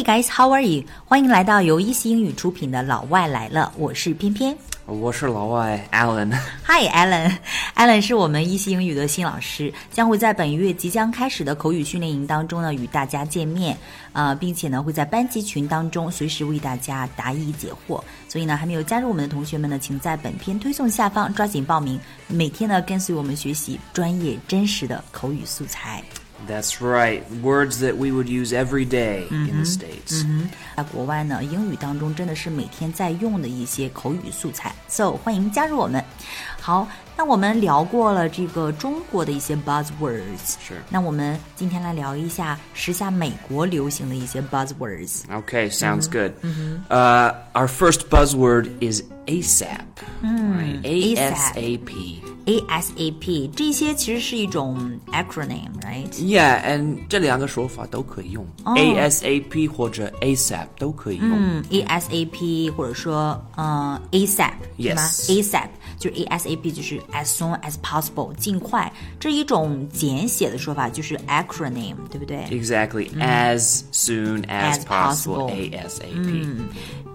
Hey guys, how are you？欢迎来到由一席英语出品的《老外来了》，我是偏偏。我是老外 Alan。Hi Alan，Alan Alan 是我们一席英语的新老师，将会在本月即将开始的口语训练营当中呢与大家见面，呃，并且呢会在班级群当中随时为大家答疑解惑。所以呢，还没有加入我们的同学们呢，请在本片推送下方抓紧报名，每天呢跟随我们学习专业真实的口语素材。That's right. Words that we would use every day in the States. 在国外呢，英语当中真的是每天在用的一些口语素材，so 欢迎加入我们。好，那我们聊过了这个中国的一些 buzzwords，是那我们今天来聊一下时下美国流行的一些 buzzwords。 Okay, sounds good. Uh, our first buzzword is ASAP. Right? A S A P. ASAP 这些其实是一种 acronym，right？Yeah, and 这两个说法都可以用。ASAP 或者 ASAP 都可以用。嗯，ASAP 或者说嗯 ASAP 是吗 Yes？ASAP 就是 ASAP 就是 as soon as possible 尽快，这一种简写的说法就是 acronym，对不对？Exactly. As soon as, As possible. possible. ASAP.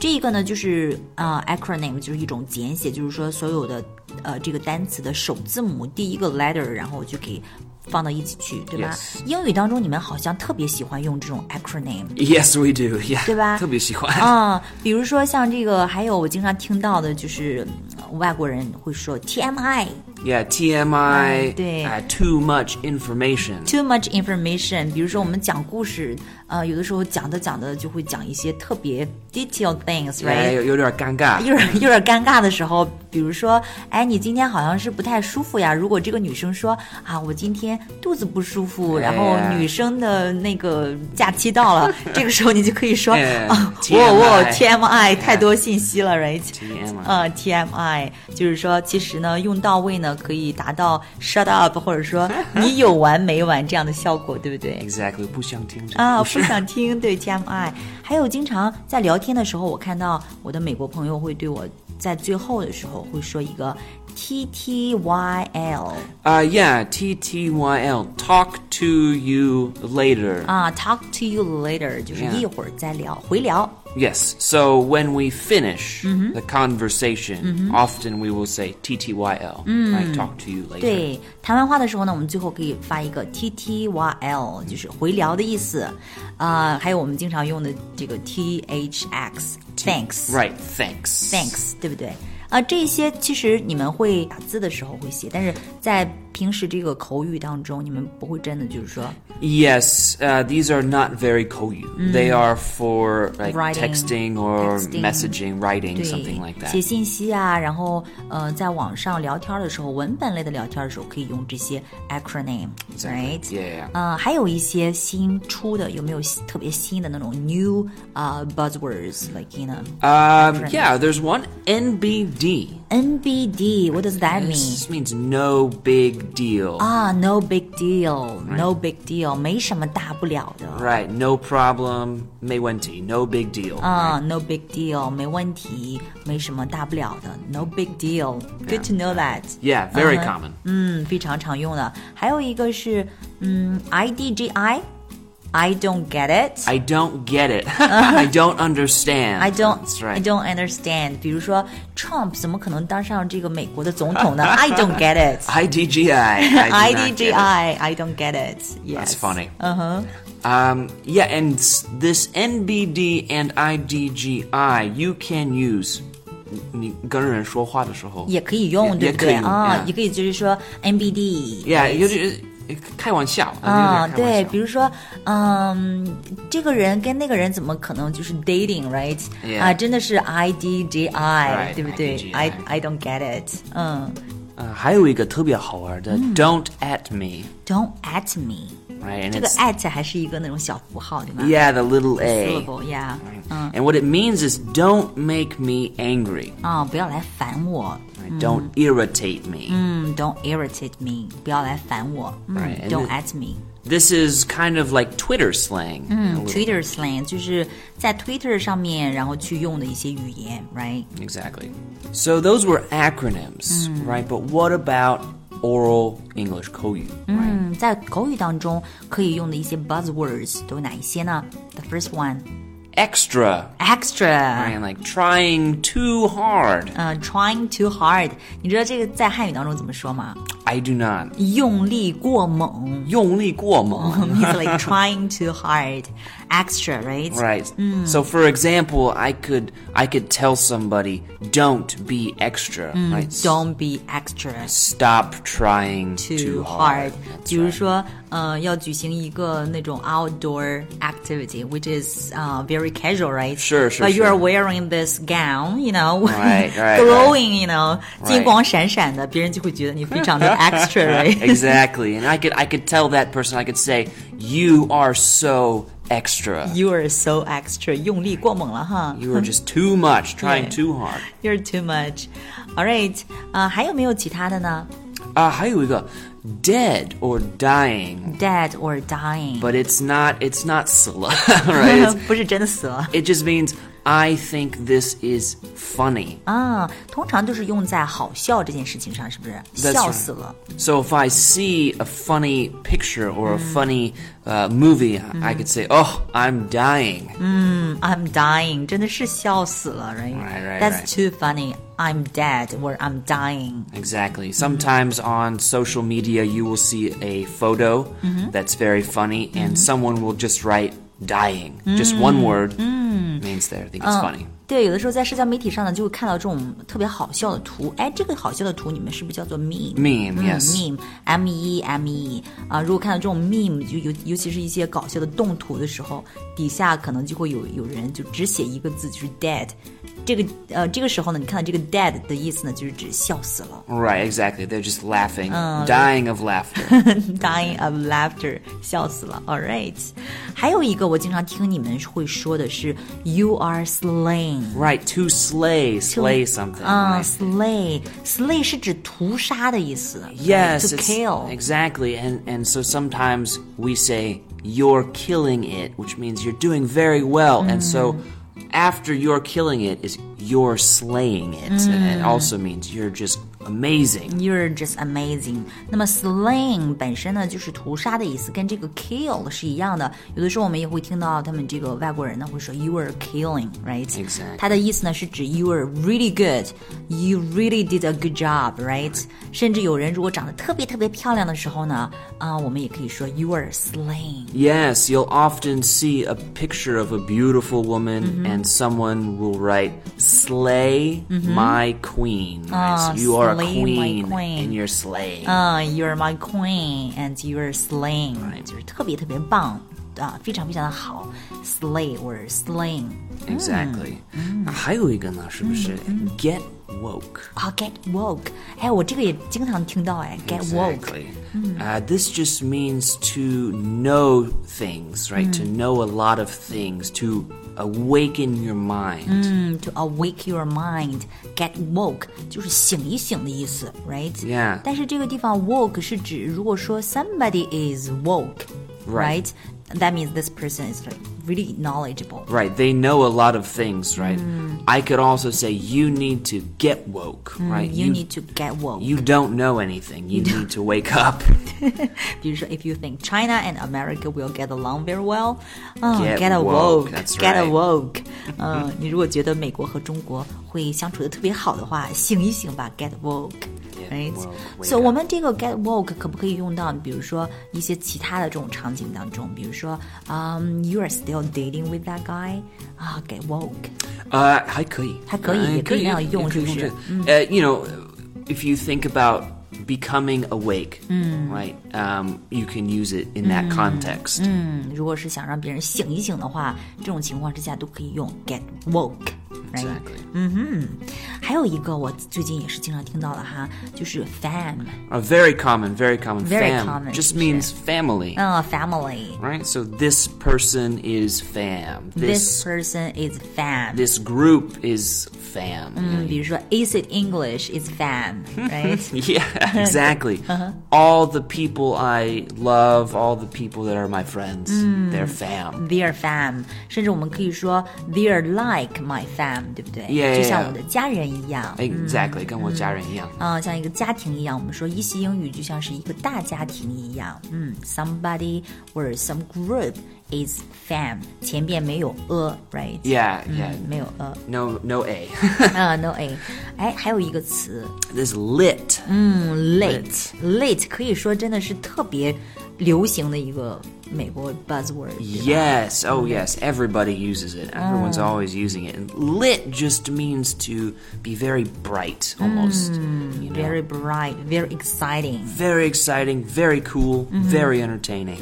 这个呢，就是呃 acronym，就是一种简写，就是说所有的呃这个单词的首字母第一个 letter，然后就可以放到一起去，对吧 Yes 英语当中你们好像特别喜欢用这种 acronym。Yes, we do. Yeah. 对吧？特别喜欢。嗯，比如说像这个，还有我经常听到的，就是嗯外国人会说 TMI。Yeah, TMI. 对。Uh, too much information. Too much information，比如说我们讲故事，呃，有的时候讲着讲着就会讲一些特别 detailed things，right？、Yeah, 有有点尴尬。有点有点尴尬的时候，比如说，哎，你今天好像是不太舒服呀。如果这个女生说啊，我今天肚子不舒服，然后女生的那个假期到了，这个时候你就可以说哎啊，TMI 我我 TMI 太多信息了，right？TMI 呃，TMI 就是说，其实呢，用到位呢，可以达到 shut up，或者说你有完没完这样的效果，对不对？Exactly. 不想听啊，不想听，对 TMI。还有经常在聊天的时候，我看到我的美国朋友会对我在最后的时候会说一个 TTYL Uh, yeah, TTYL. Talk to you later. 啊，Talk to you later，就是一会儿再聊，回聊。Yes. So when we finish Mm-hmm. the conversation, often we will say TTYL. Right? Talk to you later. 对，谈完话的时候呢，我们最后可以发一个 TTYL，就是回聊的意思。啊、还有我们经常用的这个 THX，Thanks。 Right. Thanks. Thanks，对不对？ 啊，这些其实你们会打字的时候会写，但是在平时这个口语当中，你们不会真的就是说 Yes. Uh, these are not very koyu. They are for like Mm. Writing, texting or texting. messaging, writing, 对 something like that. 写信息啊，然后呃，在网上聊天的时候，文本类的聊天的时候，可以用这些 acronym，right？ Yeah. 呃，还有一些新出的，有没有特别新的那种 new 啊、buzzwords，like you know Um, yeah, there's one NBD. NBD？What does that mean？ This means no big deal. 啊，no big deal，no big deal，没什么大不了的。 Right. No problem. 没问题. No big deal. 啊、n o big deal，没问题，没什么大不了的，no big deal，good to know that。 Yeah, very 嗯哼 common. 嗯，非常常用的。还有一个是，嗯 ，IDGI，I don't get it。 I don't get it. I don't understand. I don't, That's I right. don't understand。比如说，Trump 怎么可能当上这个美国的总统呢？I don't get it。 IDGI. I do not get it. IDGI，I don't get it。Yes. That's funny. 嗯哼。 Um, yeah, and s- this NBD and IDGI you can use. 你跟人说话的时候也可以用，对不对也可以用啊？ yeah 也可以就是说 NBD。 Yeah, 有点 开玩笑。啊，对，比如说，嗯，这个人跟那个人怎么可能就是 dating，right？Yeah 啊，真的是 I D J I，对不对 IDGI？I I don't get it。嗯呃，还有一个特别好玩的，Don't at me，，Don't at me。right? And 这个 it's at 还是一个那种小符号，对吧 yeah, the little a. syllable，yeah。嗯 And what it means is don't make me angry. 啊，不要来烦我。 Right? Don't irritate me. 嗯，Don't irritate me，不要来烦我。嗯 Right，and ，Don't it- at me。 This is kind of like Twitter slang. a little- Twitter slang 就是在 Twitter 上面，然后去用的一些语言，right？ Exactly. So those were acronyms, right? But what about oral English 口语。right? 嗯，在口语当中可以用的一些 buzzwords 都有哪一些呢？The first one, Extra, extra， right? Like trying too hard. 呃、t r y i n g too hard。你知道这个在汉语当中怎么说吗？ I do not. 用力过猛用力过猛。 ，means like trying too hard. Extra, right? Right. So for example, I could I could tell somebody, "Don't be extra." Right. Don't be extra. Stop trying too too hard. hard. That's 比如 right. 说，呃，要举行一个那种 outdoor activity, which is uh very casual, right? Sure, sure, But you are sure. wearing this gown, you know, Right, right, glowing, you know, Right. 金光闪闪的，别人就会觉得你非常的 extra, right? exactly. And I could I could tell that person. I could say, "You are so extra. You are so extra，用力过猛了哈。 You are just too much, trying Yeah. too hard." You're too much. All right，呃，还有没有其他的呢啊，还有一个 dead or dying, ？Dead or dying， but it's not it's not 死了 right? It's- 不是真的死了 it just means I think this is funny. 啊。通常都是用在好笑这件事情上，是不是？ That's 笑 right. 死了。 So if I see a funny picture or a funny uh, movie, I could say, "Oh, I'm dying." I'm dying，真的是笑死了，right? Right, right, That's right. too funny. I'm dead or I'm dying. Exactly. Sometimes on social media, you will see a photo that's very funny, and someone will just write "dying." Just one mm. word mm. means there. I think it's oh. funny. 对，有的时候在社交媒体上呢，就会看到这种特别好笑的图。哎，这个好笑的图你们是不是叫做 meme？Meme, 嗯 yes. meme，m e m e 啊。如果看到这种 meme，就尤尤其是一些搞笑的动图的时候，底下可能就会有有人就只写一个字，就是 dead。这个呃，这个时候呢，你看到这个 dead 的意思呢，就是指笑死了 Right, exactly. They're just laughing, dying of laughter.，dying of laughter，笑死了。All right，还有一个我经常听你们会说的是 you are slain。right, to slay, slay something. 啊 right? ，slay，slay 是指屠杀的意思。 Yes, to it's- kill。 exactly. And and so sometimes we say you're killing it, which means you're doing very well. And so after you're killing it is you're slaying it. And it also means you're just amazing. You're just amazing。那么 slain 本身呢就是屠杀的意思，跟这个 kill 是一样的。有的时候我们也会听到他们这个外国人呢会说 you are killing，right？ Exactly. 它的意思呢是指 you are really good，you really did a good job，right？甚至有人如果长得特别特别漂亮的时候呢，啊、我们也可以说 you are slain。 Yes, you'll often see a picture of a beautiful woman and someone will write slay my queen. right? Ah, So you are a slay my queen, queen. and you're slaying. 啊、y o u are my queen and you're slaying，、 Right. 就是特别特别棒啊，非常非常的好，slay or slaying。 Exactly. 还有一个呢，是不是 get woke? 啊、g e t woke，哎，我这个也经常听到，哎，get woke， Exactly. Uh, this just means to know things, right? To know a lot of things, to awaken your mind. 嗯，to awake your mind，get woke 就是醒一醒的意思，right？ Yeah. 但是这个地方 woke 是指如果说 somebody is woke，right？、 Right. That means this person is like really knowledgeable。 Right, they know a lot of things, right? I could also say you need to get woke, right? You need to get woke。 you don't know anything. You need to wake up. 比如说，if you think China and America will get along very well，嗯 Get get a woke, woke， that's get a right. woke，嗯，你如果觉得美国和中国 会相处的特别好的话，醒一醒吧，get woke，right？woke, wake 所以我们这个 get woke 可不可以用到，比如说一些其他的这种场景当中，比如说，嗯、y o u are still dating with that guy，啊，get woke，Uh, 还可以。还可以，呃，也可以那样用，是不是？可以，可以，可以。Uh, you know, if you think about becoming awake, right? Um, you can use it in that context. 嗯，如果是想让别人醒一醒的话，这种情况之下都可以用 get woke，right？ Exactly. 还有一个我最近也是经常听到的哈，就是 fam， Uh, very common, very common. Very Fam common, just 是不是？ means family, 嗯，family。 right? So this person is fam. This This person is fam。 this group is fam. 嗯，比如说 Is it English is fam，right？ Yeah, exactly. All the people I love, all the people that are my friends, they're fam. They're fam，甚至我们可以说 They're like my fam。 对不对 Yeah, 就像.我的家人一样。Exactly，、跟我家人一样。啊、像一个家庭一样，我们说一席英语就像是一个大家庭一样。嗯，somebody or some group is fam，前边没有 a，right？Yeah, yeah. 没有 no A. 啊、n o a。哎，还有一个词，this lit. 嗯，late，late 可以说真的是特别流行的一个美国 buzzword。对吧 Yes. Oh, yes. Everybody uses it. Everyone's always using it. And lit just means to be very bright, almost. You know? Very bright, very exciting， Very exciting, very cool, very entertaining.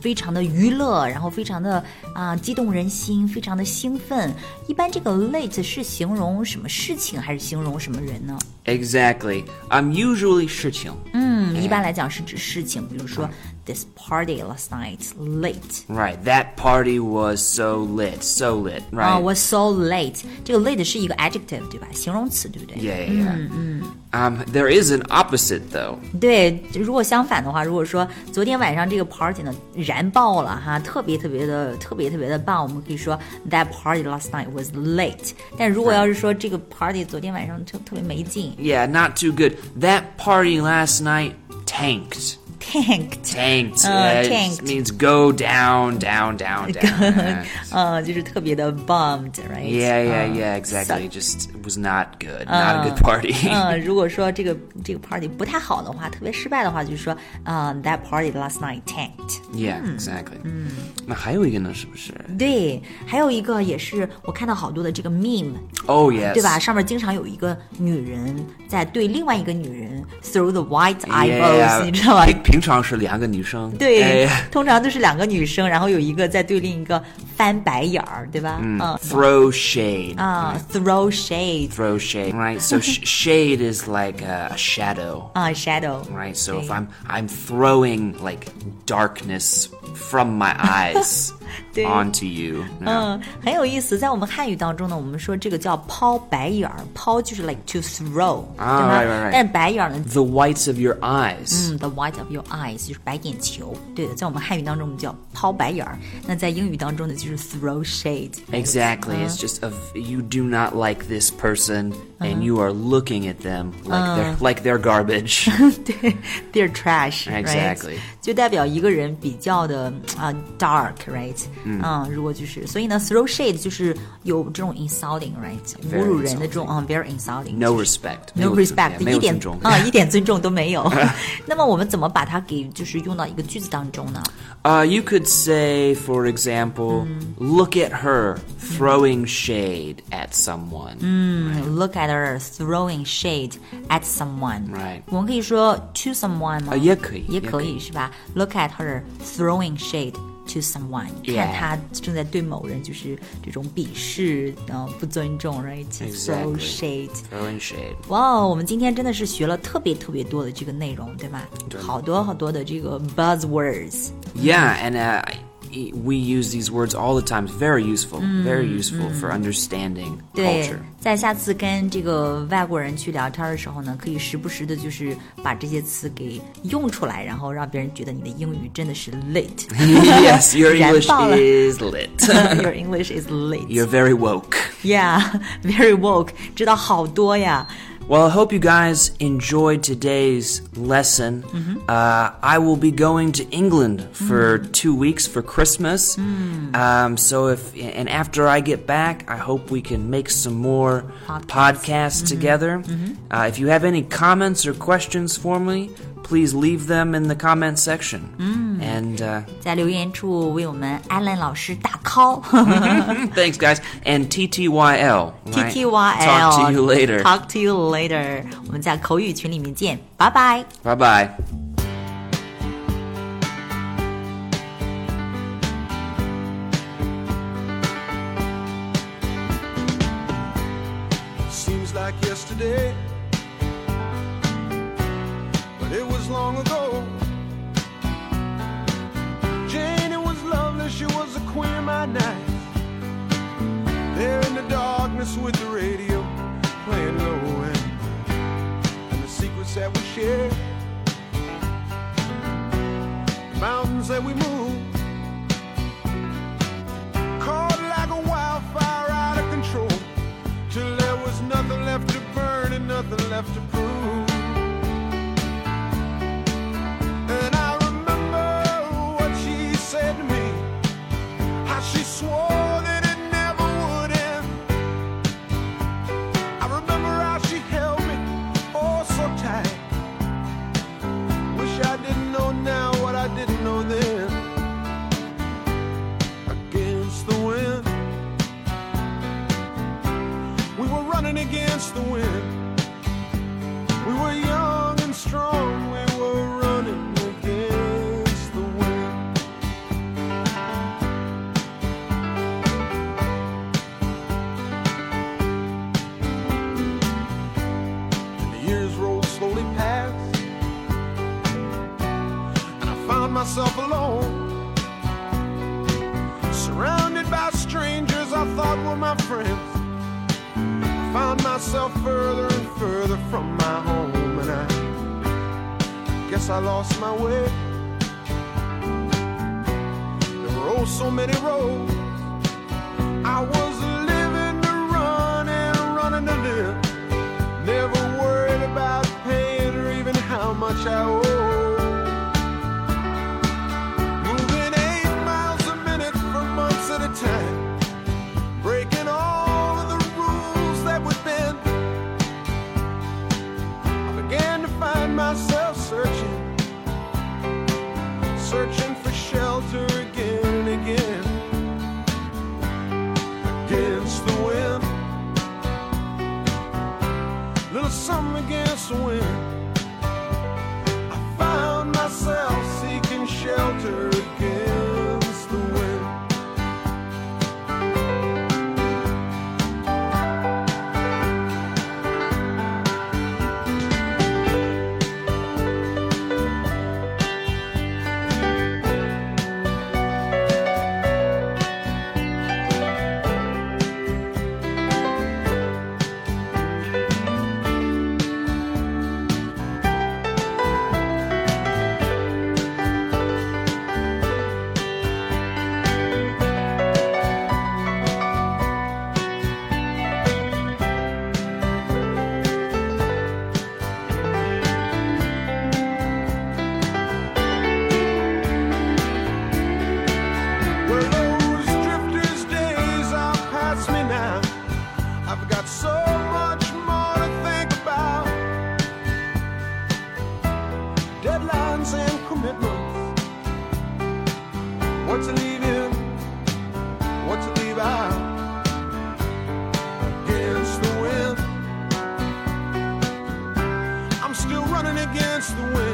非常的娱乐，然后非常的啊、激动人心，非常的兴奋。一般这个 late 是形容什么事情，还是形容什么人呢？ Exactly. I'm usually 事情.嗯，一般来讲是指事情，比如说 this party last night late。 Right. That party was so lit, so lit. 啊、 Right. was so late。这个 late 是一个 adjective 对吧？形容词对不对 yeah, yeah, yeah. Um, there is an opposite though. 对，如果相反的话，如果说昨天晚上这个 party 呢燃爆了哈，特别特别的特别特别的棒，我们可以说 that party last night was late。但如果要是说这个 party 昨天晚上特特别没劲 Yeah, not too good. That party last night tanked. ，tanked， Tanked. Uh, Uh, it tanked. means go down, down, down, down. yeah. 呃，就是特别的 bummed，right？ yeah, yeah, 嗯 yeah, exactly. suck Just it was not good. not a good party. 嗯，如果说这个这个 party 不太好的话，特别失败的话，就是说，嗯、t h a t party last night tanked。 yeah, exactly. 那还有一个呢，是不是？对，还有一个也是我看到好多的这个 meme， Oh yes. 对吧？上面经常有一个女人在对另外一个女人 throw the white Yeah, eyeballs，、你知道吗？ 平平常是两个女生。对，哎呀通常都是两个女生，然后有一个在对另一个翻白眼儿，对吧？嗯 Throw shade. 啊，throw shade Throw shade. Right. So sh- shade is like a, a shadow. 啊，shadow。 Right. So if I'm I'm throwing like darkness from my eyes 对 onto you. you know? 嗯，很有意思。在我们汉语当中呢，我们说这个叫抛白眼儿，抛就是 like to throw，、啊对吧 right, right, right 但白眼儿呢， The whites of your eyes. 嗯，the white of your eyes 就是白眼球。对的，在我们汉语当中我们叫抛白眼儿，那在英语当中呢就是 throw shade。 Exactly. It's just of you do not like this person and you are looking at them like they're like they're garbage. 对，they're trash。 Exactly 就代表一个人比较的啊、dark，right？ 嗯，如果就是，所以呢，throw shade 就是有这种 insulting，right？侮辱人的这种啊，very insulting。 no respect. No 没有 respect， yeah, 没有一点尊重。啊，一点尊重都没有。那么我们怎么把它给就是用到一个句子当中呢？ Uh, you could say, for example, look at her throwing shade at someone. Look at her throwing shade at someone。 Right. 我们可以说 to someone 吗？啊也可以也可也可以以是吧？Look at her throwing shade to someone。 Yeah. 看她正在对某人就是这种鄙视，呃，不尊重，right？Throw Exactly. shade。 Throwing shade. 哇哦，我们今天真的是学了特别特别多的这个内容，对吧？好多好多的这个 buzzwords。 Yeah, and uh, I- we use these words all the time. It's very useful. Very useful for understanding 对 culture.，在下次跟这个外国人去聊天的时候呢，可以时不时的，就是把这些词给用出来，然后让别人觉得你的英语真的是 lit。 yes, your 燃 English 爆了 is lit. Your English is lit. You're very woke. Yeah, very woke. 知道好多呀。 Well, I hope you guys enjoyed today's lesson. Uh, I will be going to England for two weeks for Christmas. Um, so if and after I get back, I hope we can make some more Podcasts. podcasts together. Uh, if you have any comments or questions for me, please leave them in the comment section. And uh, 在留言处为我们 Alan 老师打 call。 thanks, guys. And TTYL. right? TTYL. Talk to you later. Talk to you later. 我们在口语群里面见，拜拜。 Bye bye. Seems like yesterday, the that we shared, the mountains that we moved. on so many roads. I was living to run and running to live. Never worried about paying or even how much I owed. against the wind. against the wind.